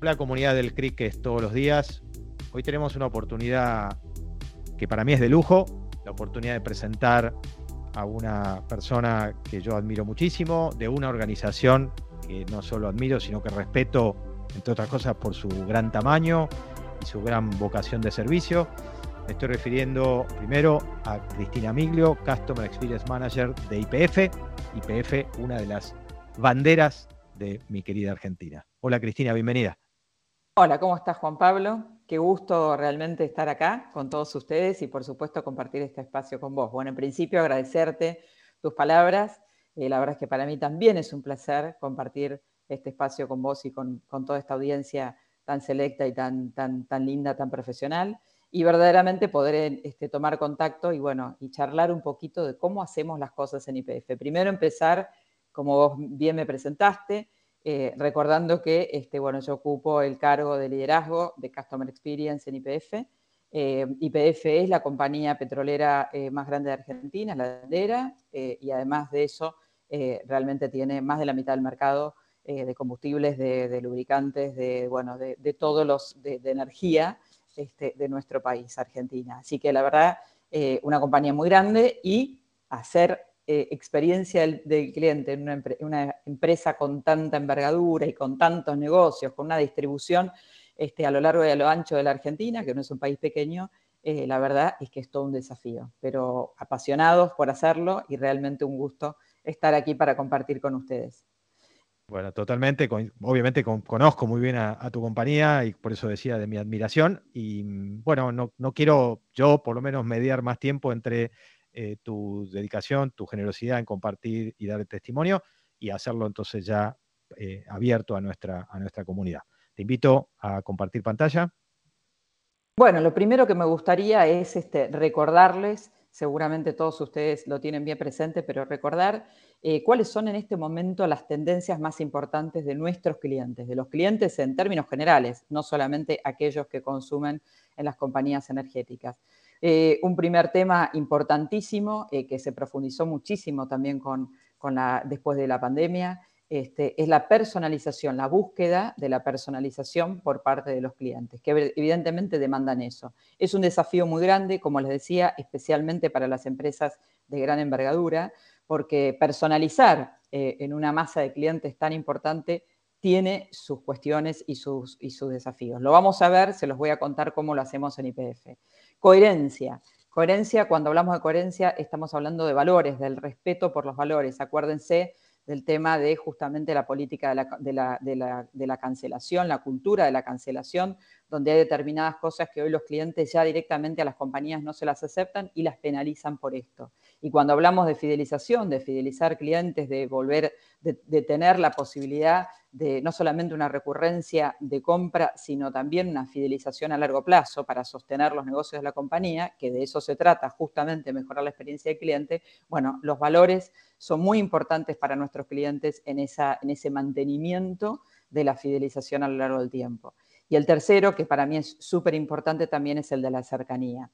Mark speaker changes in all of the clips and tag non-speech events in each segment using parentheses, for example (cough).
Speaker 1: la comunidad del CRIC que es todos los días. Hoy tenemos una oportunidad que para mí es de lujo, la oportunidad de presentar a una persona que yo admiro muchísimo, de una organización que no solo admiro, sino que respeto, entre otras cosas, por su gran tamaño y su gran vocación de servicio. Me estoy refiriendo primero a Cristina Miglio, Customer Experience Manager de IPF. IPF, una de las banderas de mi querida Argentina. Hola Cristina, bienvenida.
Speaker 2: Hola, ¿cómo estás Juan Pablo? Qué gusto realmente estar acá con todos ustedes y por supuesto compartir este espacio con vos. Bueno, en principio agradecerte tus palabras. Eh, la verdad es que para mí también es un placer compartir este espacio con vos y con, toda esta audiencia tan selecta y tan, tan, tan linda, tan profesional. Y verdaderamente poder este, tomar contacto y bueno, y charlar un poquito de cómo hacemos las cosas en IPF. Primero empezar, como vos bien me presentaste, eh, recordando que este, bueno, yo ocupo el cargo de liderazgo de Customer Experience en IPF. Eh, IPF es la compañía petrolera eh, más grande de Argentina, la bandera, y además de eso, realmente tiene más de la mitad del mercado de combustibles, de, lubricantes, de, bueno, de, todos los de, energía este, de nuestro país, Argentina. Así que la verdad, una compañía muy grande y hacer eh, experiencia del, cliente en una, empresa con tanta envergadura y con tantos negocios, con una distribución este, a lo largo y a lo ancho de la Argentina, que no es un país pequeño, eh, la verdad es que es todo un desafío, pero apasionados por hacerlo y realmente un gusto estar aquí para compartir con ustedes.
Speaker 1: Bueno, totalmente, obviamente conozco muy bien a, tu compañía y por eso decía de mi admiración y mm, bueno, no, no quiero yo por lo menos mediar más tiempo entre eh, tu dedicación, tu generosidad en compartir y dar testimonio y hacerlo entonces ya eh, abierto a nuestra, a nuestra comunidad. Te invito a compartir pantalla.
Speaker 2: Bueno, lo primero que me gustaría es este, recordarles, seguramente todos ustedes lo tienen bien presente, pero recordar eh, cuáles son en este momento las tendencias más importantes de nuestros clientes, de los clientes en términos generales, no solamente aquellos que consumen en las compañías energéticas. Eh, un primer tema importantísimo eh, que se profundizó muchísimo también con, después de la pandemia este, es la personalización, la búsqueda de la personalización por parte de los clientes, que evidentemente demandan eso. Es un desafío muy grande, como les decía, especialmente para las empresas de gran envergadura, porque personalizar eh, en una masa de clientes tan importante tiene sus cuestiones y sus desafíos. Lo vamos a ver, se los voy a contar cómo lo hacemos en IPF. Coherencia. Coherencia, cuando hablamos de coherencia, estamos hablando de valores, del respeto por los valores. Acuérdense del tema de justamente la política de la, cancelación, la cultura de la cancelación, donde hay determinadas cosas que hoy los clientes ya directamente a las compañías no se las aceptan y las penalizan por esto. Y cuando hablamos de fidelización, de fidelizar clientes, de volver, de tener la posibilidad de no solamente una recurrencia de compra, sino también una fidelización a largo plazo para sostener los negocios de la compañía, que de eso se trata, justamente mejorar la experiencia del cliente, bueno, los valores son muy importantes para nuestros clientes en, esa, en ese mantenimiento de la fidelización a lo largo del tiempo. Y el tercero, que para mí es súper importante también, es el de la cercanía.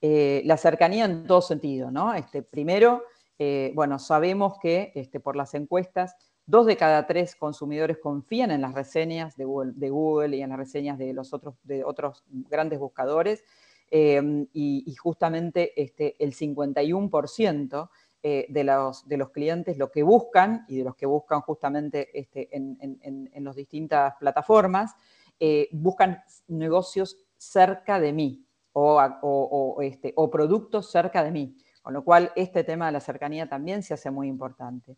Speaker 2: Eh, la cercanía en todo sentido, ¿no? Este, primero, eh, bueno, sabemos que este, por las encuestas Dos de cada tres consumidores confían en las reseñas de Google, y en las reseñas de los otros, de otros grandes buscadores. Eh, y, justamente este, el 51% eh, de, los, de los clientes lo que buscan y de los que buscan justamente este, en, las distintas plataformas, eh, buscan negocios cerca de mí o, este, o productos cerca de mí. Con lo cual, este tema de la cercanía también se hace muy importante.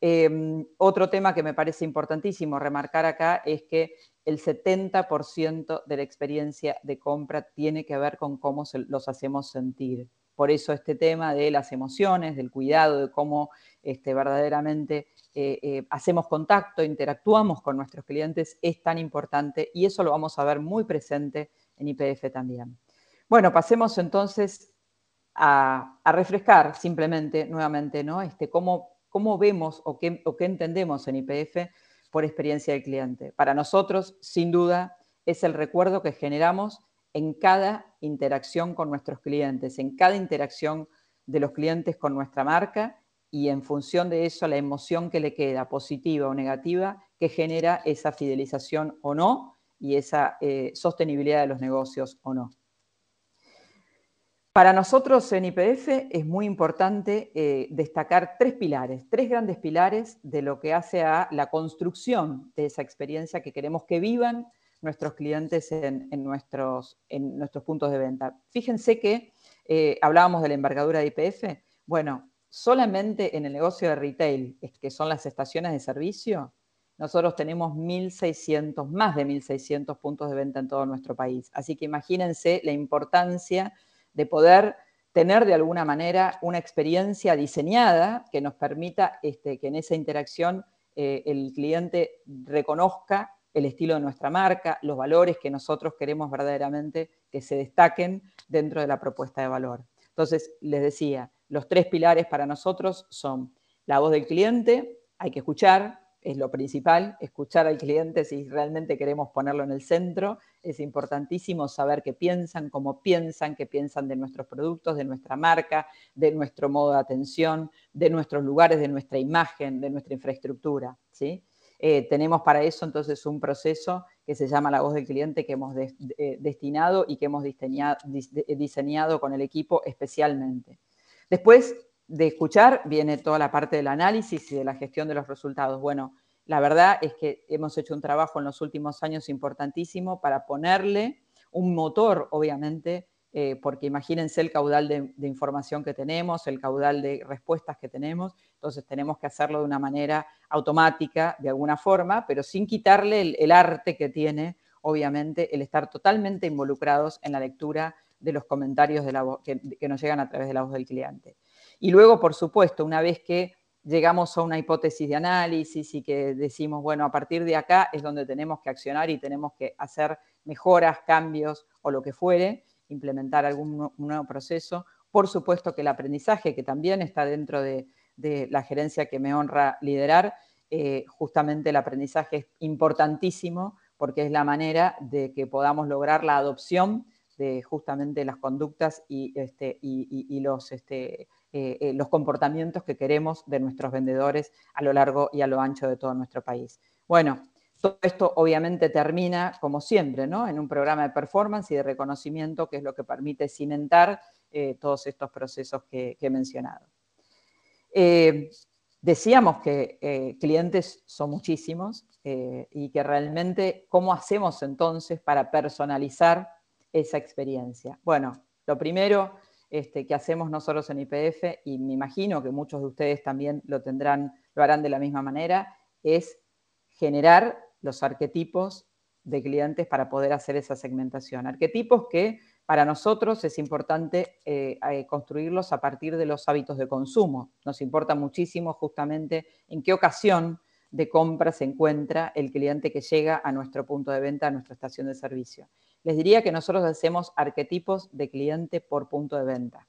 Speaker 2: Em, otro tema que me parece importantísimo remarcar acá es que el 70% de la experiencia de compra tiene que ver con cómo los hacemos sentir. Por eso este tema de las emociones, del cuidado, de cómo este, verdaderamente eh, eh, hacemos contacto, interactuamos con nuestros clientes, es tan importante y eso lo vamos a ver muy presente en IPF también. Bueno, pasemos entonces a, refrescar simplemente nuevamente ¿no? este, cómo cómo vemos o qué, entendemos en IPF por experiencia del cliente. Para nosotros, sin duda, es el recuerdo que generamos en cada interacción con nuestros clientes, en cada interacción de los clientes con nuestra marca y en función de eso la emoción que le queda, positiva o negativa, que genera esa fidelización o no y esa eh, sostenibilidad de los negocios o no. Para nosotros en IPF es muy importante eh, destacar tres pilares, tres grandes pilares de lo que hace a la construcción de esa experiencia que queremos que vivan nuestros clientes en, nuestros, en nuestros, puntos de venta. Fíjense que eh, hablábamos de la embargadura de IPF. Bueno, solamente en el negocio de retail, que son las estaciones de servicio, nosotros tenemos 1.600, más de 1.600 puntos de venta en todo nuestro país. Así que imagínense la importancia de poder tener de alguna manera una experiencia diseñada que nos permita este, que en esa interacción eh, el cliente reconozca el estilo de nuestra marca, los valores que nosotros queremos verdaderamente que se destaquen dentro de la propuesta de valor. Entonces, les decía, los tres pilares para nosotros son la voz del cliente, hay que escuchar, es lo principal, escuchar al cliente si realmente queremos ponerlo en el centro. Es importantísimo saber qué piensan, cómo piensan, qué piensan de nuestros productos, de nuestra marca, de nuestro modo de atención, de nuestros lugares, de nuestra imagen, de nuestra infraestructura. Eh, tenemos para eso entonces un proceso que se llama la voz del cliente que hemos eh, destinado y que hemos diseñado con el equipo especialmente. Después, de escuchar viene toda la parte del análisis y de la gestión de los resultados. Bueno, la verdad es que hemos hecho un trabajo en los últimos años importantísimo para ponerle un motor, obviamente, eh, porque imagínense el caudal de, información que tenemos, el caudal de respuestas que tenemos, entonces tenemos que hacerlo de una manera automática, de alguna forma, pero sin quitarle el, arte que tiene, obviamente, el estar totalmente involucrados en la lectura de los comentarios de la que nos llegan a través de la voz del cliente. Y luego, por supuesto, una vez que llegamos a una hipótesis de análisis y que decimos, bueno, a partir de acá es donde tenemos que accionar y tenemos que hacer mejoras, cambios o lo que fuere, implementar algún nuevo proceso. Por supuesto que el aprendizaje, que también está dentro de, la gerencia que me honra liderar, eh, justamente el aprendizaje es importantísimo porque es la manera de que podamos lograr la adopción de justamente las conductas y, este, los, este, eh, eh, los comportamientos que queremos de nuestros vendedores a lo largo y a lo ancho de todo nuestro país. Bueno, todo esto obviamente termina, como siempre, ¿no? en un programa de performance y de reconocimiento, que es lo que permite cimentar eh, todos estos procesos que, he mencionado. decíamos que clientes son muchísimos y que realmente, ¿cómo hacemos entonces para personalizar esa experiencia? Bueno, lo primero este, que hacemos nosotros en IPF, y me imagino que muchos de ustedes también lo tendrán, lo harán de la misma manera, es generar los arquetipos de clientes para poder hacer esa segmentación. Arquetipos que para nosotros es importante eh, eh, construirlos a partir de los hábitos de consumo. Nos importa muchísimo justamente en qué ocasión de compra se encuentra el cliente que llega a nuestro punto de venta, a nuestra estación de servicio les diría que nosotros hacemos arquetipos de cliente por punto de venta,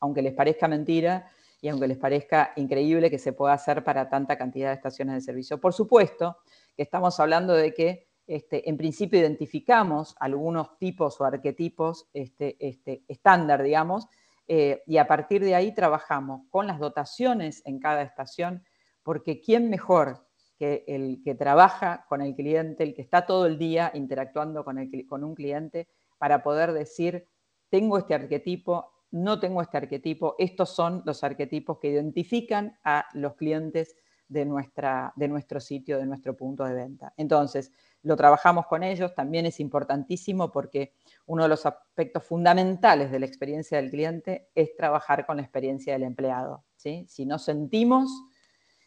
Speaker 2: aunque les parezca mentira y aunque les parezca increíble que se pueda hacer para tanta cantidad de estaciones de servicio. Por supuesto que estamos hablando de que este, en principio identificamos algunos tipos o arquetipos este, este, estándar, digamos, eh, y a partir de ahí trabajamos con las dotaciones en cada estación, porque ¿quién mejor que el que trabaja con el cliente, el que está todo el día interactuando con, con un cliente, para poder decir, tengo este arquetipo, no tengo este arquetipo, estos son los arquetipos que identifican a los clientes de, nuestra, de nuestro sitio, de nuestro punto de venta. Entonces, lo trabajamos con ellos, también es importantísimo porque uno de los aspectos fundamentales de la experiencia del cliente es trabajar con la experiencia del empleado. ¿sí? Si no sentimos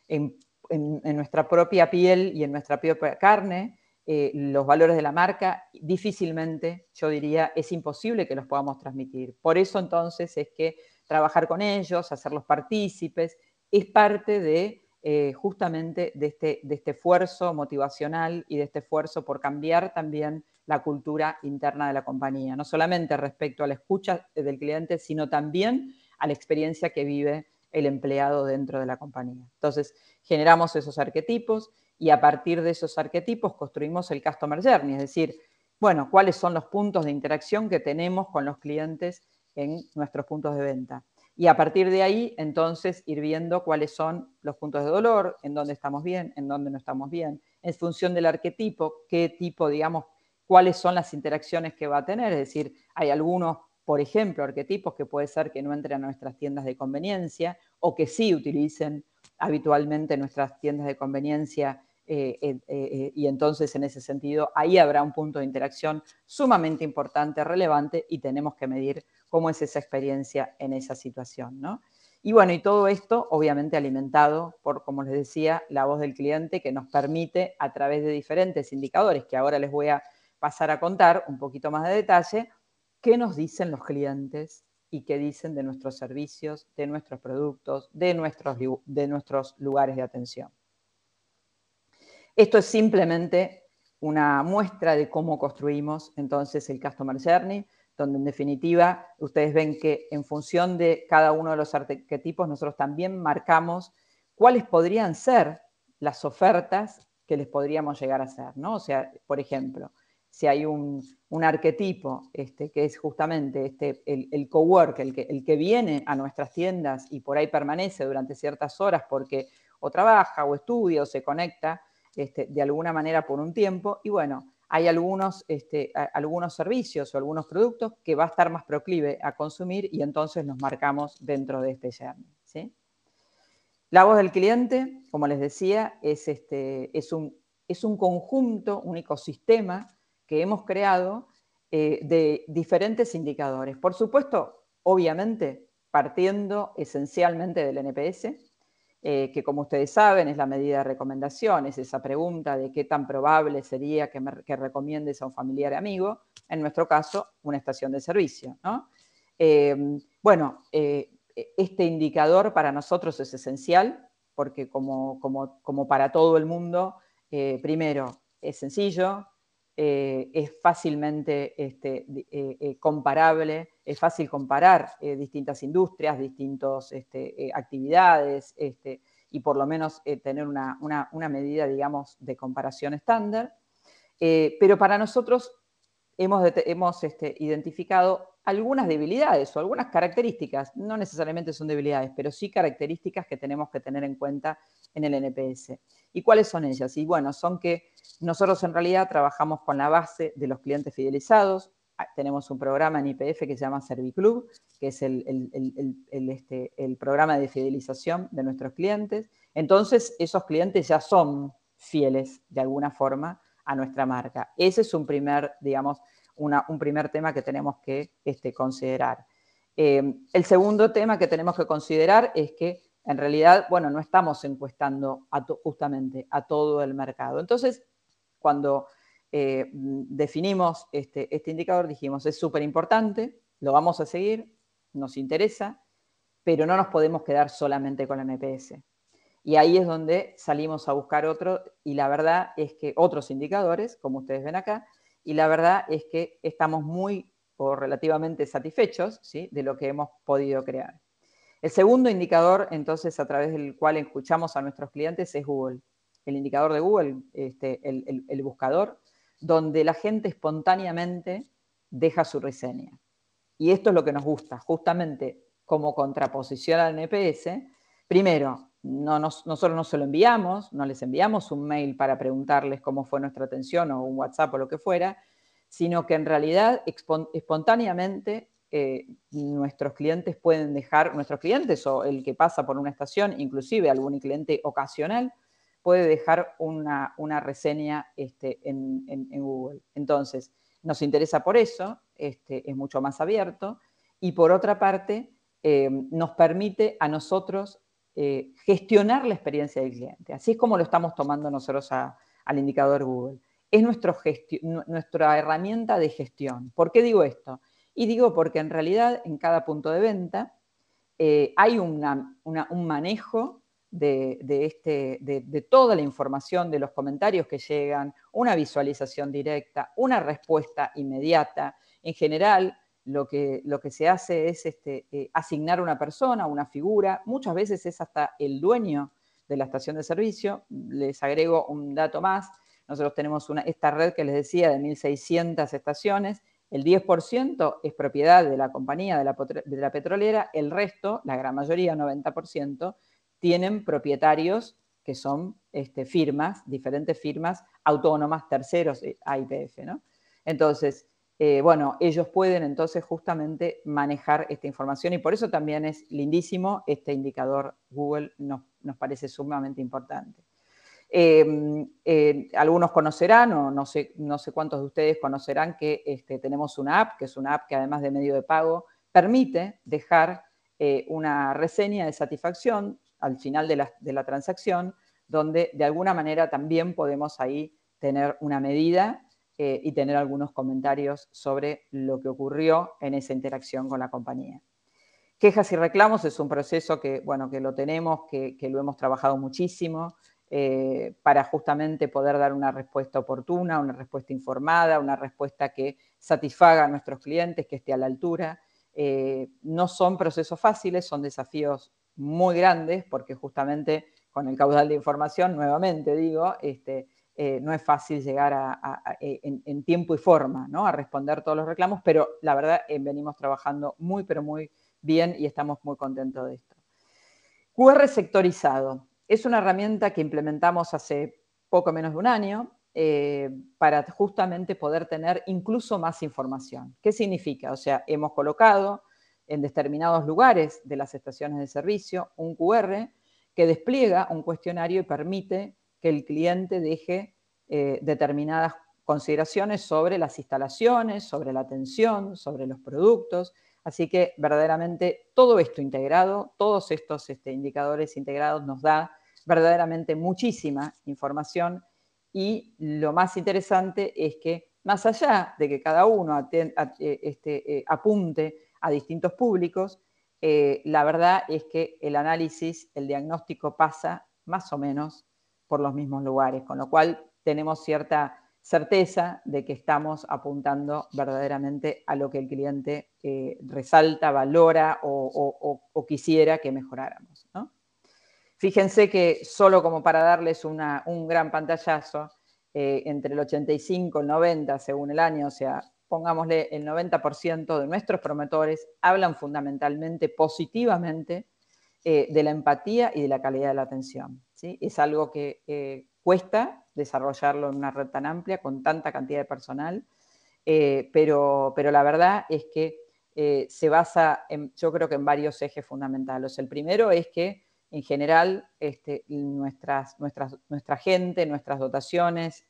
Speaker 2: en en, nuestra propia piel y en nuestra propia carne eh, los valores de la marca, difícilmente, yo diría, es imposible que los podamos transmitir. Por eso entonces es que trabajar con ellos, hacerlos partícipes, es parte de eh, justamente de este, de este esfuerzo motivacional y de este esfuerzo por cambiar también la cultura interna de la compañía, no solamente respecto a la escucha del cliente, sino también a la experiencia que vive el empleado dentro de la compañía. Entonces, generamos esos arquetipos y a partir de esos arquetipos construimos el Customer Journey, es decir, bueno, cuáles son los puntos de interacción que tenemos con los clientes en nuestros puntos de venta. Y a partir de ahí, entonces, ir viendo cuáles son los puntos de dolor, en dónde estamos bien, en dónde no estamos bien, en función del arquetipo, qué tipo, digamos, cuáles son las interacciones que va a tener, es decir, hay algunos, por ejemplo, arquetipos que puede ser que no entren a nuestras tiendas de conveniencia o que sí utilicen habitualmente nuestras tiendas de conveniencia eh, eh, eh, y entonces en ese sentido ahí habrá un punto de interacción sumamente importante, relevante y tenemos que medir cómo es esa experiencia en esa situación. ¿no? Y bueno, y todo esto obviamente alimentado por, como les decía, la voz del cliente que nos permite a través de diferentes indicadores que ahora les voy a pasar a contar un poquito más de detalle, qué nos dicen los clientes y qué dicen de nuestros servicios, de nuestros productos, de nuestros, de nuestros lugares de atención. Esto es simplemente una muestra de cómo construimos entonces el Customer Journey, donde en definitiva ustedes ven que en función de cada uno de los arquetipos nosotros también marcamos cuáles podrían ser las ofertas que les podríamos llegar a hacer, ¿no? O sea, por ejemplo, si hay un, arquetipo este, que es justamente este, el, el cowork, el que, viene a nuestras tiendas y por ahí permanece durante ciertas horas porque o trabaja o estudia o se conecta, este, de alguna manera por un tiempo. Y bueno, hay algunos, servicios o algunos productos que va a estar más proclive a consumir y entonces nos marcamos dentro de este journey. ¿sí? La voz del cliente, como les decía, es un conjunto, un ecosistema que hemos creado eh, de diferentes indicadores. Por supuesto, obviamente, partiendo esencialmente del NPS, eh, que como ustedes saben es la medida de recomendación, es esa pregunta de qué tan probable sería que, recomiendes a un familiar amigo, en nuestro caso, una estación de servicio. Em, bueno, eh, este indicador para nosotros es esencial porque como, para todo el mundo, primero, es sencillo, es fácilmente este, comparable, es fácil comparar eh, distintas industrias, distintas este, eh, actividades este, y por lo menos eh, tener una, medida, digamos, de comparación estándar. pero para nosotros hemos, hemos este, identificado algunas debilidades o algunas características, no necesariamente son debilidades, pero sí características que tenemos que tener en cuenta en el NPS. ¿Y cuáles son ellas? Y bueno, son que nosotros en realidad trabajamos con la base de los clientes fidelizados, Ah, tenemos un programa en IPF que se llama Serviclub, que es este, el, programa de fidelización de nuestros clientes. Entonces, esos clientes ya son fieles de alguna forma a nuestra marca. Ese es un primer, digamos, un primer tema que tenemos que este, considerar. Eh, el segundo tema que tenemos que considerar es que en realidad, bueno, no estamos encuestando justamente a todo el mercado. Entonces, cuando eh, definimos este, este, indicador, dijimos, es súper importante, lo vamos a seguir, nos interesa, pero no nos podemos quedar solamente con la NPS. Y ahí es donde salimos a buscar otro, y la verdad es que otros indicadores, como ustedes ven acá, y la verdad es que estamos muy o relativamente satisfechos ¿sí? de lo que hemos podido crear. El segundo indicador, entonces, a través del cual escuchamos a nuestros clientes es Google. El indicador de Google, este, el buscador, donde la gente espontáneamente deja su reseña. Y esto es lo que nos gusta, justamente como contraposición al NPS. Primero, no nosotros no se lo enviamos, no les enviamos un mail para preguntarles cómo fue nuestra atención o un WhatsApp o lo que fuera, sino que en realidad espontáneamente eh, nuestros clientes pueden dejar, nuestros clientes o el que pasa por una estación, inclusive algún cliente ocasional, puede dejar una, reseña este, en, Google. Entonces, nos interesa por eso, este, es mucho más abierto, y por otra parte, eh, nos permite a nosotros eh, gestionar la experiencia del cliente. Así es como lo estamos tomando nosotros al indicador Google. Es nuestra herramienta de gestión. ¿Por qué digo esto? Y digo porque en realidad en cada punto de venta eh, hay un manejo este, de, toda la información, de los comentarios que llegan, una visualización directa, una respuesta inmediata. En general, lo que, lo que se hace es este, eh, asignar una persona, una figura, muchas veces es hasta el dueño de la estación de servicio. Les agrego un dato más. Nosotros tenemos esta red que les decía de 1.600 estaciones. El 10% es propiedad de la compañía, de la, de la petrolera. El resto, la gran mayoría, 90%, tienen propietarios que son este, firmas, diferentes firmas autónomas, terceros eh, a IPF. ¿no? Entonces, eh, bueno, ellos pueden entonces justamente manejar esta información y por eso también es lindísimo este indicador Google, nos, parece sumamente importante. Em, eh, algunos conocerán, o no sé, cuántos de ustedes conocerán que este, tenemos una app, que es una app que además de medio de pago, permite dejar eh, una reseña de satisfacción al final de la transacción, donde de alguna manera también podemos ahí tener una medida eh, y tener algunos comentarios sobre lo que ocurrió en esa interacción con la compañía. Quejas y reclamos es un proceso que, bueno, que lo tenemos, que, lo hemos trabajado muchísimo eh, para justamente poder dar una respuesta oportuna, una respuesta informada, una respuesta que satisfaga a nuestros clientes, que esté a la altura. Eh, no son procesos fáciles, son desafíos muy grandes porque justamente con el caudal de información, nuevamente digo, este, eh, no es fácil llegar eh, en, tiempo y forma ¿no? a responder todos los reclamos, pero la verdad eh, venimos trabajando muy, pero muy bien y estamos muy contentos de esto. QR sectorizado. Es una herramienta que implementamos hace poco menos de un año para justamente poder tener incluso más información. ¿Qué significa? O sea, hemos colocado en determinados lugares de las estaciones de servicio un QR que despliega un cuestionario y permite que el cliente deje eh, determinadas consideraciones sobre las instalaciones, sobre la atención, sobre los productos. Así que verdaderamente todo esto integrado, todos estos este, indicadores integrados nos da verdaderamente muchísima información y lo más interesante es que más allá de que cada uno eh, este, eh, apunte a distintos públicos, la verdad es que el análisis, el diagnóstico pasa más o menos por los mismos lugares, con lo cual tenemos cierta certeza de que estamos apuntando verdaderamente a lo que el cliente eh, resalta, valora o, quisiera que mejoráramos. Fíjense que solo como para darles un gran pantallazo, eh, entre el 85 y el 90 según el año, o sea, pongámosle el 90% de nuestros promotores hablan fundamentalmente positivamente eh, de la empatía y de la calidad de la atención. Es algo que eh, cuesta desarrollarlo en una red tan amplia, con tanta cantidad de personal, eh, pero, pero, la verdad es que eh, se basa, en, yo creo que en varios ejes fundamentales. El primero es que en general este, nuestras, nuestras, nuestra gente, nuestras dotaciones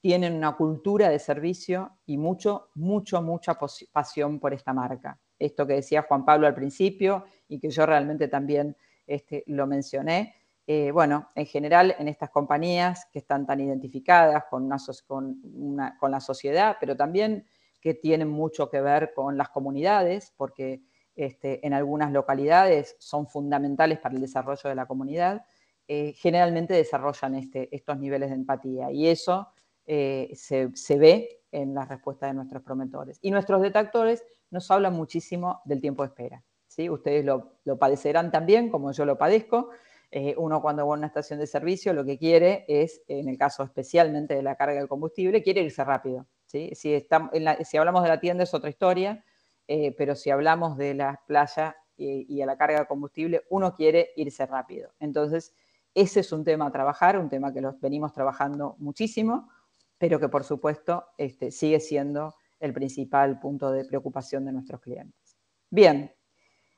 Speaker 2: tienen una cultura de servicio y mucho, mucho, mucha pasión por esta marca. Esto que decía Juan Pablo al principio y que yo realmente también este, lo mencioné, eh, bueno, en general en estas compañías que están tan identificadas con, la sociedad, pero también que tienen mucho que ver con las comunidades, porque este, en algunas localidades son fundamentales para el desarrollo de la comunidad, eh, generalmente desarrollan este, estos niveles de empatía y eso eh, se, ve en la respuesta de nuestros promotores. Y nuestros detectores nos hablan muchísimo del tiempo de espera. ¿sí? Ustedes lo padecerán también, como yo lo padezco. Eh, uno cuando va a una estación de servicio lo que quiere es, en el caso especialmente de la carga del combustible, quiere irse rápido. Si, hablamos de la tienda es otra historia, eh, pero si hablamos de la playa y, y, a la carga de combustible, uno quiere irse rápido. Entonces, ese es un tema a trabajar, un tema que los venimos trabajando muchísimo, pero que por supuesto este, sigue siendo el principal punto de preocupación de nuestros clientes. Bien,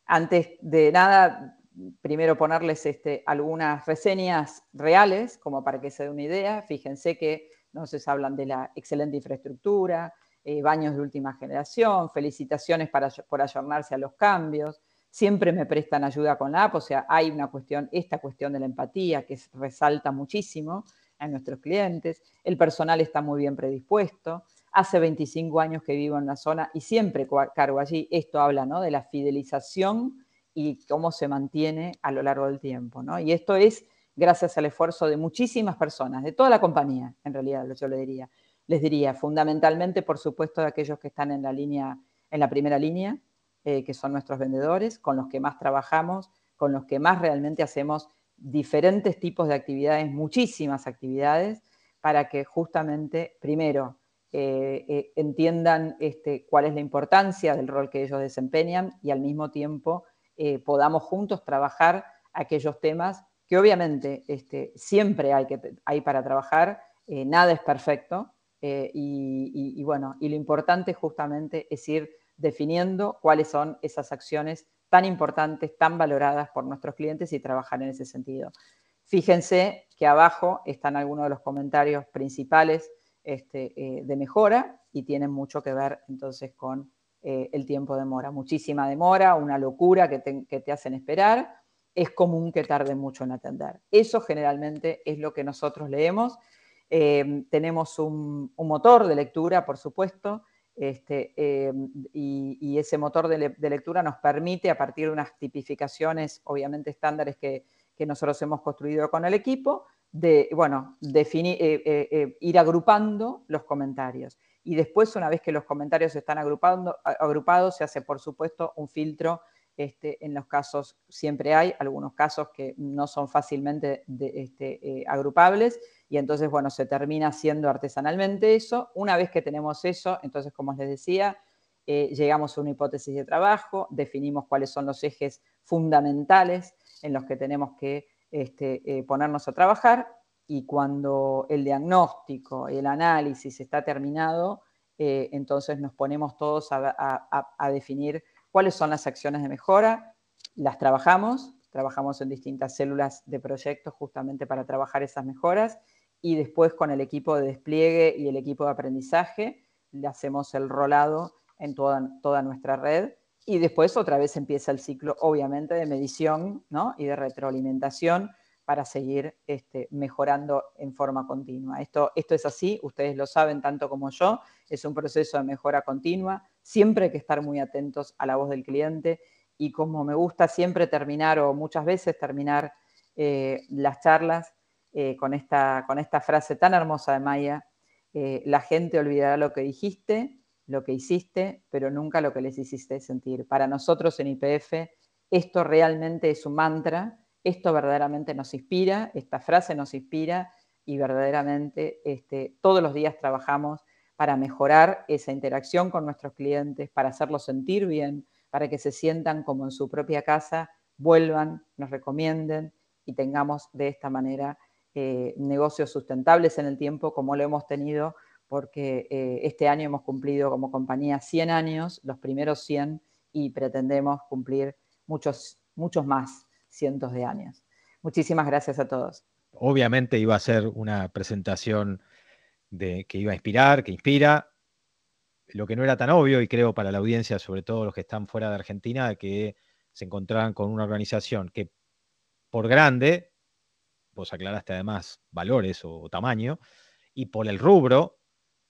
Speaker 2: antes de nada, primero ponerles este, algunas reseñas reales, como para que se dé una idea. Fíjense que nos hablan de la excelente infraestructura, eh, baños de última generación, felicitaciones por ayornarse a los cambios, siempre me prestan ayuda con la app, o sea, hay una cuestión, esta cuestión de la empatía que resalta muchísimo a nuestros clientes, el personal está muy bien predispuesto, hace 25 años que vivo en la zona y siempre cargo allí, esto habla ¿no? de la fidelización y cómo se mantiene a lo largo del tiempo. ¿no? Y esto es gracias al esfuerzo de muchísimas personas, de toda la compañía, en realidad, yo le diría. Les diría, fundamentalmente, por supuesto, de aquellos que están en la línea, en la primera línea, eh, que son nuestros vendedores, con los que más trabajamos, con los que más realmente hacemos diferentes tipos de actividades, muchísimas actividades, para que justamente, primero, eh, eh, entiendan este, cuál es la importancia del rol que ellos desempeñan y al mismo tiempo eh, podamos juntos trabajar aquellos temas que obviamente este, siempre hay, que, hay para trabajar, eh, nada es perfecto, eh, y, bueno, y lo importante justamente es ir definiendo cuáles son esas acciones tan importantes, tan valoradas por nuestros clientes y trabajar en ese sentido. Fíjense que abajo están algunos de los comentarios principales este, de mejora y tienen mucho que ver entonces con eh, el tiempo de mora. Muchísima demora, una locura que te, hacen esperar. Es común que tarde mucho en atender. Eso generalmente es lo que nosotros leemos. Eh, tenemos un, motor de lectura, por supuesto, este, y, ese motor de, lectura nos permite, a partir de unas tipificaciones, obviamente estándares que, que nosotros hemos construido con el equipo, de, bueno, definir, eh, eh, eh, ir agrupando los comentarios. Y después, una vez que los comentarios están agrupando, agrupados, se hace, por supuesto, un filtro. Este, en los casos siempre hay algunos casos que no son fácilmente este, agrupables y entonces, bueno, se termina haciendo artesanalmente eso. Una vez que tenemos eso, entonces, como les decía, llegamos a una hipótesis de trabajo, definimos cuáles son los ejes fundamentales en los que tenemos que este, eh, ponernos a trabajar y cuando el diagnóstico, el análisis está terminado, eh, entonces nos ponemos todos a, definir cuáles son las acciones de mejora, las trabajamos, trabajamos en distintas células de proyectos justamente para trabajar esas mejoras y después con el equipo de despliegue y el equipo de aprendizaje le hacemos el rolado en toda, toda nuestra red y después otra vez empieza el ciclo, obviamente, de medición y de retroalimentación para seguir este, mejorando en forma continua. Esto, es así, ustedes lo saben tanto como yo, es un proceso de mejora continua, siempre hay que estar muy atentos a la voz del cliente y como me gusta siempre terminar o muchas veces terminar eh, las charlas eh, con, esta, con esta frase tan hermosa de Maya, eh, la gente olvidará lo que dijiste, lo que hiciste, pero nunca lo que les hiciste sentir. Para nosotros en IPF, esto realmente es un mantra, esto verdaderamente nos inspira, esta frase nos inspira y verdaderamente este, todos los días trabajamos para mejorar esa interacción con nuestros clientes, para hacerlos sentir bien, para que se sientan como en su propia casa, vuelvan, nos recomienden y tengamos de esta manera eh, negocios sustentables en el tiempo como lo hemos tenido porque eh, este año hemos cumplido como compañía 100 años, los primeros 100, y pretendemos cumplir muchos, muchos más cientos de años. Muchísimas gracias a todos.
Speaker 1: Obviamente iba a ser una presentación de, que iba a inspirar, que inspira. Lo que no era tan obvio, y creo para la audiencia, sobre todo los que están fuera de Argentina, que se encontraban con una organización que por grande, vos aclaraste además valores o tamaño, y por el rubro,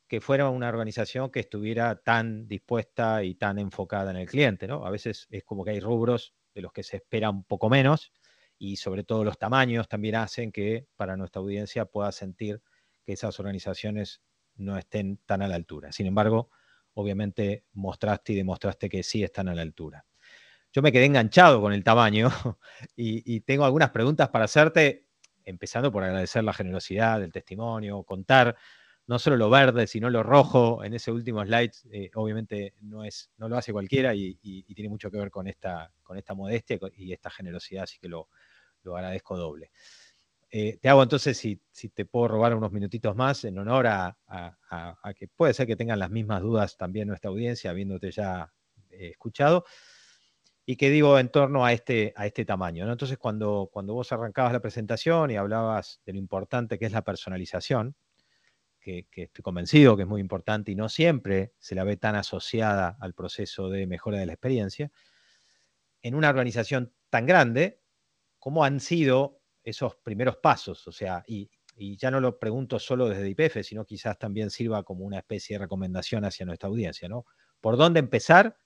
Speaker 1: que fuera una organización que estuviera tan dispuesta y tan enfocada en el cliente, ¿no? A veces es como que hay rubros de los que se espera un poco menos y sobre todo los tamaños también hacen que para nuestra audiencia pueda sentir que esas organizaciones no estén tan a la altura. Sin embargo, obviamente mostraste y demostraste que sí están a la altura. Yo me quedé enganchado con el tamaño (laughs) y, tengo algunas preguntas para hacerte, empezando por agradecer la generosidad del testimonio, contar no solo lo verde, sino lo rojo en ese último slide, eh, obviamente no, es, no lo hace cualquiera y, tiene mucho que ver con esta, con esta modestia y esta generosidad, así que lo, agradezco doble. Eh, te hago entonces, si, te puedo robar unos minutitos más, en honor a, que puede ser que tengan las mismas dudas también nuestra audiencia, habiéndote ya eh, escuchado, y que digo en torno a este, a este tamaño. Entonces, cuando, cuando vos arrancabas la presentación y hablabas de lo importante que es la personalización, que, estoy convencido que es muy importante y no siempre se la ve tan asociada al proceso de mejora de la experiencia, en una organización tan grande, ¿cómo han sido esos primeros pasos? O sea, y, ya no lo pregunto solo desde IPF, sino quizás también sirva como una especie de recomendación hacia nuestra audiencia, ¿no? ¿Por dónde empezar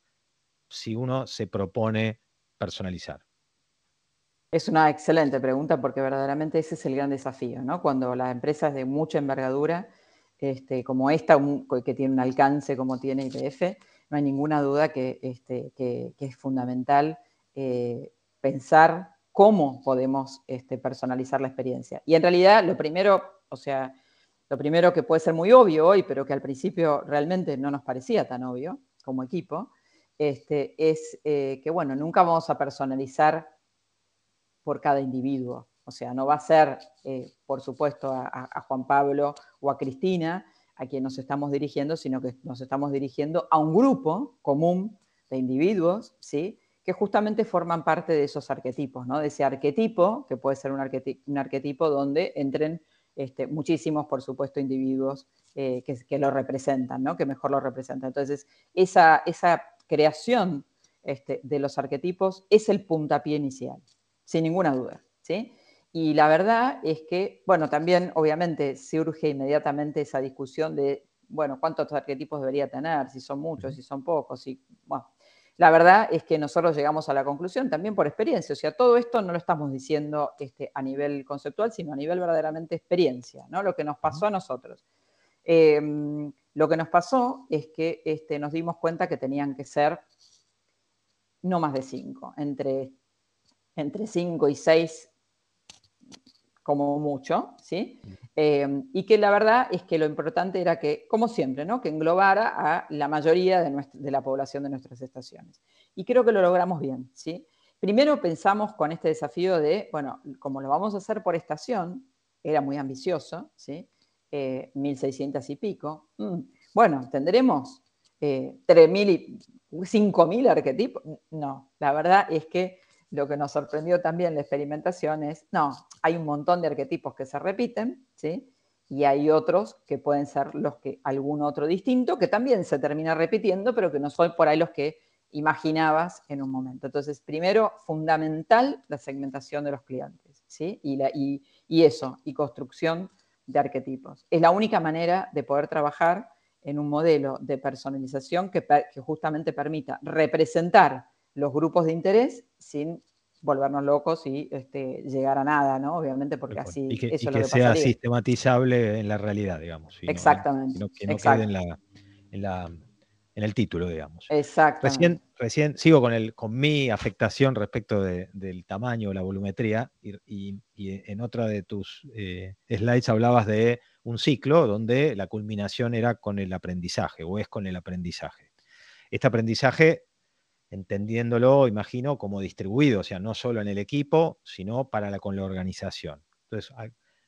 Speaker 1: si uno se propone personalizar?
Speaker 2: Es una excelente pregunta porque verdaderamente ese es el gran desafío, ¿no? Cuando las empresas de mucha envergadura este, como esta, que tiene un alcance como tiene IPF, no hay ninguna duda que, este, es fundamental eh, pensar cómo podemos este, personalizar la experiencia. Y en realidad lo primero, o sea, lo primero que puede ser muy obvio hoy, pero que al principio realmente no nos parecía tan obvio como equipo, es eh, que, bueno, nunca vamos a personalizar por cada individuo. O sea, no va a ser, eh, por supuesto, a, Juan Pablo o a Cristina a quien nos estamos dirigiendo, sino que nos estamos dirigiendo a un grupo común de individuos, ¿sí? que justamente forman parte de esos arquetipos, ¿no? de ese arquetipo, que puede ser un, arquetipo, donde entren este, muchísimos, por supuesto, individuos eh, que, lo representan, ¿no? que mejor lo representan. Entonces, esa, esa creación este, de los arquetipos es el puntapié inicial, sin ninguna duda. ¿sí? Y la verdad es que, bueno, también obviamente surge inmediatamente esa discusión de, bueno, cuántos arquetipos debería tener, si son muchos, si son pocos, si, bueno. La verdad es que nosotros llegamos a la conclusión también por experiencia, o sea, todo esto no lo estamos diciendo este, a nivel conceptual, sino a nivel verdaderamente experiencia, ¿no? Lo que nos pasó a nosotros. Em, lo que nos pasó es que este, nos dimos cuenta que tenían que ser no más de cinco, entre, entre cinco y seis como mucho, ¿sí? Eh, y que la verdad es que lo importante era que, como siempre, ¿no? que englobara a la mayoría de, la población de nuestras estaciones. Y creo que lo logramos bien, ¿sí? Primero pensamos con este desafío de, bueno, como lo vamos a hacer por estación, era muy ambicioso, ¿sí? 1.600 eh, y pico. Mm, bueno, ¿tendremos eh, 3.000 y 5.000 arquetipos? No, la verdad es que lo que nos sorprendió también la experimentación es, no, hay un montón de arquetipos que se repiten, ¿sí? Y hay otros que pueden ser los que, algún otro distinto, que también se termina repitiendo, pero que no son por ahí los que imaginabas en un momento. Entonces, primero, fundamental la segmentación de los clientes, ¿sí? Y, la, y, eso, y construcción de arquetipos. Es la única manera de poder trabajar en un modelo de personalización que, que justamente permita representar los grupos de interés sin volvernos locos y este, llegar a nada, ¿no? Obviamente, porque así
Speaker 1: y que, eso que, sea sistematizable en la realidad, digamos.
Speaker 2: Exactamente.
Speaker 1: que no quede en, la, en, el título, digamos.
Speaker 2: Exacto.
Speaker 1: Recién, recién sigo con, el, con mi afectación respecto del tamaño, la volumetría, y, en otra de tus eh, slides hablabas de un ciclo donde la culminación era con el aprendizaje, o es con el aprendizaje. Este aprendizaje entendiéndolo, imagino, como distribuido, o sea, no solo en el equipo, sino para la, con la organización. Entonces,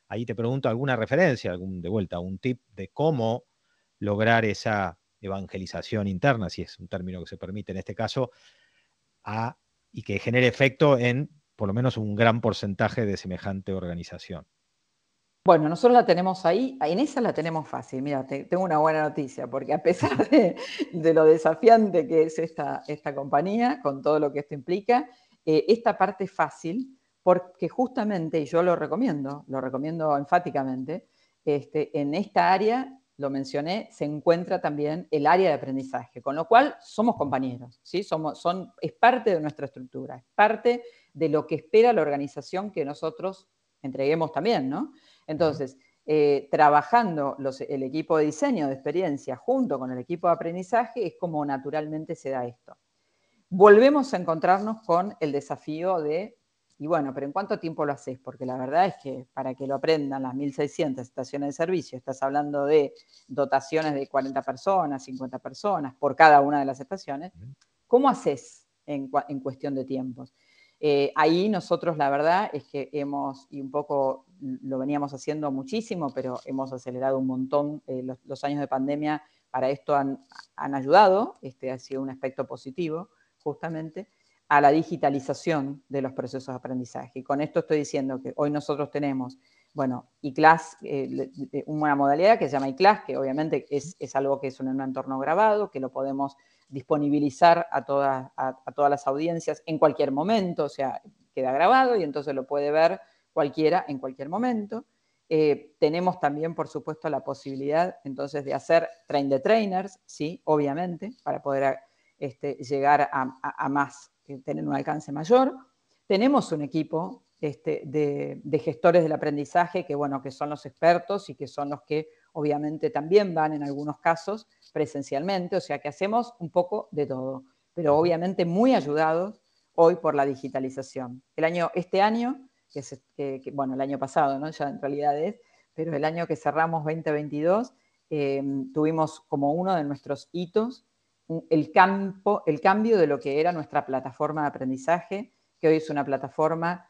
Speaker 1: ahí te pregunto alguna referencia, algún, de vuelta, un tip de cómo lograr esa evangelización interna, si es un término que se permite en este caso, y que genere efecto en por lo menos un gran porcentaje de semejante organización.
Speaker 2: Bueno, nosotros la tenemos ahí, en esa la tenemos fácil. Mira, tengo una buena noticia, porque a pesar de, lo desafiante que es esta, esta, compañía, con todo lo que esto implica, eh, esta parte es fácil, porque justamente, y yo lo recomiendo, lo recomiendo enfáticamente, este, en esta área, lo mencioné, se encuentra también el área de aprendizaje, con lo cual somos compañeros, ¿sí? Somos, es parte de nuestra estructura, es parte de lo que espera la organización que nosotros entreguemos también, ¿no? Entonces, eh, trabajando el equipo de diseño de experiencia junto con el equipo de aprendizaje es como naturalmente se da esto. Volvemos a encontrarnos con el desafío de, y bueno, pero ¿en cuánto tiempo lo haces? Porque la verdad es que para que lo aprendan las 1.600 estaciones de servicio, estás hablando de dotaciones de 40 personas, 50 personas por cada una de las estaciones, ¿cómo haces en, en cuestión de tiempos? Eh, ahí nosotros la verdad es que hemos, y un poco lo veníamos haciendo muchísimo, pero hemos acelerado un montón, eh, los, años de pandemia para esto han, ayudado, este ha sido un aspecto positivo justamente, a la digitalización de los procesos de aprendizaje. Y con esto estoy diciendo que hoy nosotros tenemos, bueno, iClass, eh, una modalidad que se llama iClass, que obviamente es, es algo que es un entorno grabado, que lo podemos disponibilizar a todas, a, todas las audiencias en cualquier momento, o sea, queda grabado y entonces lo puede ver cualquiera en cualquier momento. Eh, tenemos también, por supuesto, la posibilidad entonces de hacer train the trainers, sí, obviamente, para poder este, llegar a, más, eh, tener un alcance mayor. Tenemos un equipo este, de, de, gestores del aprendizaje que, bueno, que son los expertos y que son los que obviamente también van en algunos casos presencialmente, o sea que hacemos un poco de todo, pero obviamente muy ayudados hoy por la digitalización. El año, este año, que, es, bueno, el año pasado, ¿no? ya en realidad es, pero el año que cerramos 2022, em, tuvimos como uno de nuestros hitos el, campo, el cambio de lo que era nuestra plataforma de aprendizaje, que hoy es una plataforma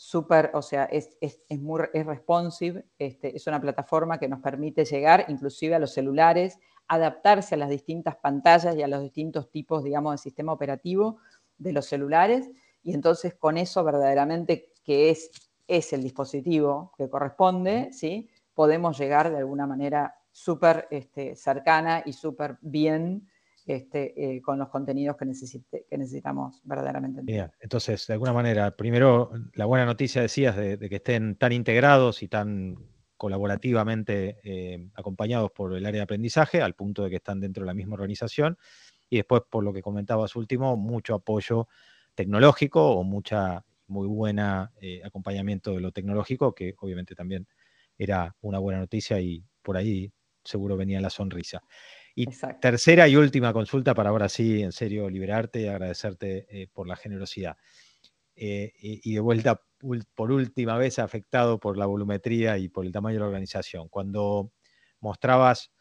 Speaker 2: súper, o sea, es, es, muy, es responsive, este, es una plataforma que nos permite llegar inclusive a los celulares, adaptarse a las distintas pantallas y a los distintos tipos, digamos, de sistema operativo de los celulares, y entonces con eso verdaderamente que es, es el dispositivo que corresponde, ¿sí? podemos llegar de alguna manera súper este, cercana y súper bien este, eh, con los contenidos que, necesitamos verdaderamente.
Speaker 1: Bien, entonces, de alguna manera, primero, la buena noticia decías de, que estén tan integrados y tan colaborativamente eh, acompañados por el área de aprendizaje, al punto de que están dentro de la misma organización, y después, por lo que comentabas último, mucho apoyo tecnológico o mucha muy buena eh, acompañamiento de lo tecnológico, que obviamente también era una buena noticia y por ahí seguro venía la sonrisa. Y tercera y última consulta para ahora sí, en serio, liberarte y agradecerte eh, por la generosidad. Eh, y, de vuelta, por última vez, afectado por la volumetría y por el tamaño de la organización. Cuando mostrabas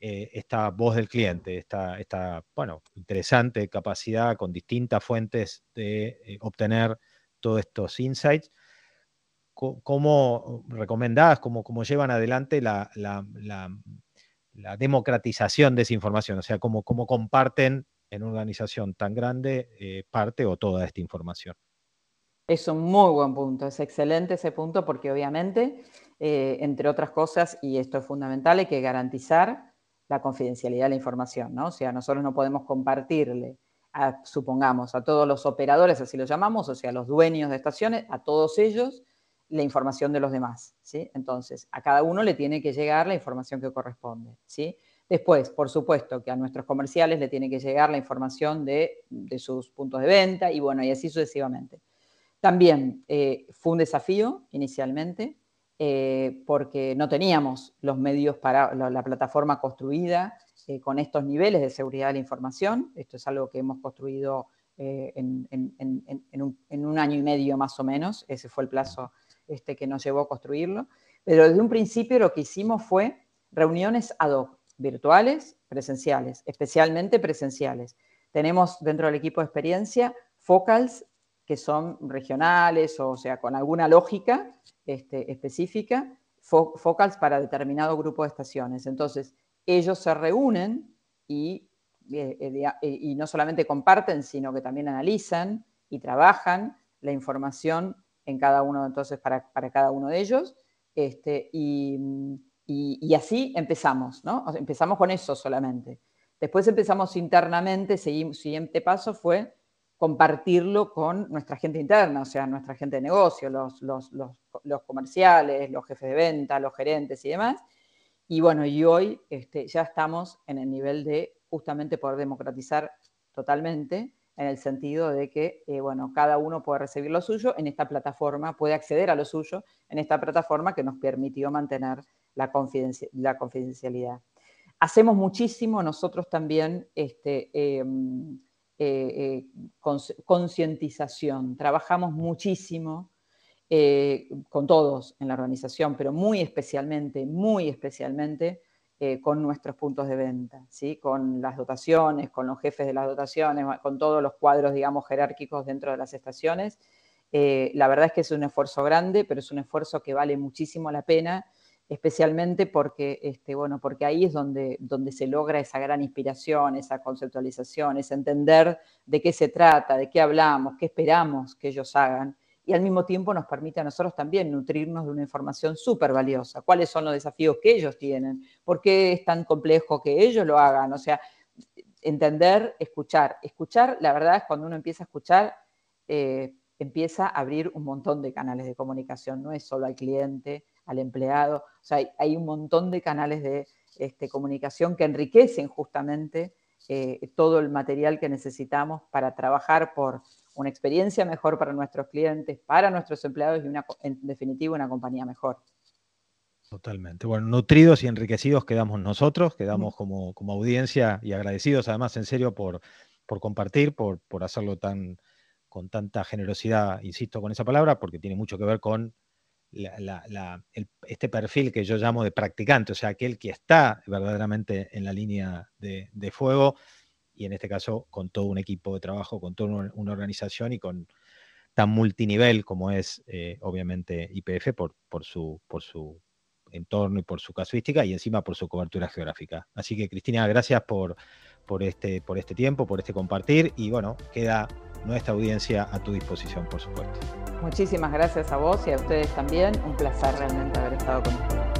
Speaker 1: eh, esta voz del cliente, esta, esta, bueno, interesante capacidad con distintas fuentes de obtener todos estos insights, ¿cómo recomendás, cómo, cómo llevan adelante la, la la democratización de esa información, o sea, cómo, cómo comparten en una organización tan grande eh, parte o toda esta información.
Speaker 2: Es un muy buen punto, es excelente ese punto porque obviamente, eh, entre otras cosas, y esto es fundamental, hay que garantizar la confidencialidad de la información, ¿no? O sea, nosotros no podemos compartirle, supongamos, a todos los operadores, así lo llamamos, o sea, los dueños de estaciones, a todos ellos, la información de los demás, ¿sí? Entonces, a cada uno le tiene que llegar la información que corresponde, ¿sí? Después, por supuesto, que a nuestros comerciales le tiene que llegar la información de, sus puntos de venta y bueno, y así sucesivamente. También eh, fue un desafío inicialmente eh, porque no teníamos los medios para la, plataforma construida eh, con estos niveles de seguridad de la información. Esto es algo que hemos construido en, un, un, año y medio más o menos. Ese fue el plazo este, que nos llevó a construirlo. Pero desde un principio lo que hicimos fue reuniones ad hoc, virtuales, presenciales, especialmente presenciales. Tenemos dentro del equipo de experiencia focals que son regionales, o sea, con alguna lógica este, específica, focals para determinado grupo de estaciones. Entonces, ellos se reúnen eh, eh, eh, y no solamente comparten, sino que también analizan y trabajan la información en cada uno, entonces, para, cada uno de ellos. Este, y, así empezamos, ¿no? empezamos con eso solamente. Después empezamos internamente, seguimos, siguiente paso fue compartirlo con nuestra gente interna, o sea, nuestra gente de negocio, los, los, comerciales, los jefes de venta, los gerentes y demás. Y bueno, y hoy este, ya estamos en el nivel de justamente poder democratizar totalmente en el sentido de que, eh, bueno, cada uno puede recibir lo suyo en esta plataforma, puede acceder a lo suyo en esta plataforma que nos permitió mantener la, confidencialidad. Hacemos muchísimo nosotros también este, em, eh, eh, concientización, trabajamos muchísimo con todos en la organización, pero muy especialmente, muy especialmente eh, con nuestros puntos de venta, ¿sí? con las dotaciones, con los jefes de las dotaciones, con todos los cuadros, digamos, jerárquicos dentro de las estaciones. Eh, la verdad es que es un esfuerzo grande, pero es un esfuerzo que vale muchísimo la pena, especialmente porque, este, bueno, porque ahí es donde, donde se logra esa gran inspiración, esa conceptualización, ese entender de qué se trata, de qué hablamos, qué esperamos que ellos hagan y al mismo tiempo nos permite a nosotros también nutrirnos de una información súper valiosa. ¿Cuáles son los desafíos que ellos tienen? ¿Por qué es tan complejo que ellos lo hagan? O sea, entender, escuchar. Escuchar, la verdad es cuando uno empieza a escuchar, eh, empieza a abrir un montón de canales de comunicación. No es solo al cliente, al empleado. O sea, hay, un montón de canales de este, comunicación que enriquecen justamente eh, todo el material que necesitamos para trabajar por una experiencia mejor para nuestros clientes, para nuestros empleados y una, en definitiva una compañía mejor.
Speaker 1: Totalmente. Bueno, nutridos y enriquecidos quedamos nosotros, quedamos como, como audiencia y agradecidos además en serio por, por compartir, por, por hacerlo tan, con tanta generosidad, insisto con esa palabra, porque tiene mucho que ver con este perfil que yo llamo de practicante, o sea, aquel que está verdaderamente en la línea de, de fuego y en este caso con todo un equipo de trabajo, con toda una organización y con tan multinivel como es eh, obviamente IPF por, por, su, por su entorno y por su casuística y encima por su cobertura geográfica. Así que Cristina, gracias por, por, este, por este tiempo, por este compartir y bueno, queda nuestra audiencia a tu disposición, por supuesto.
Speaker 2: Muchísimas gracias a vos y a ustedes también. Un placer realmente haber estado con ustedes.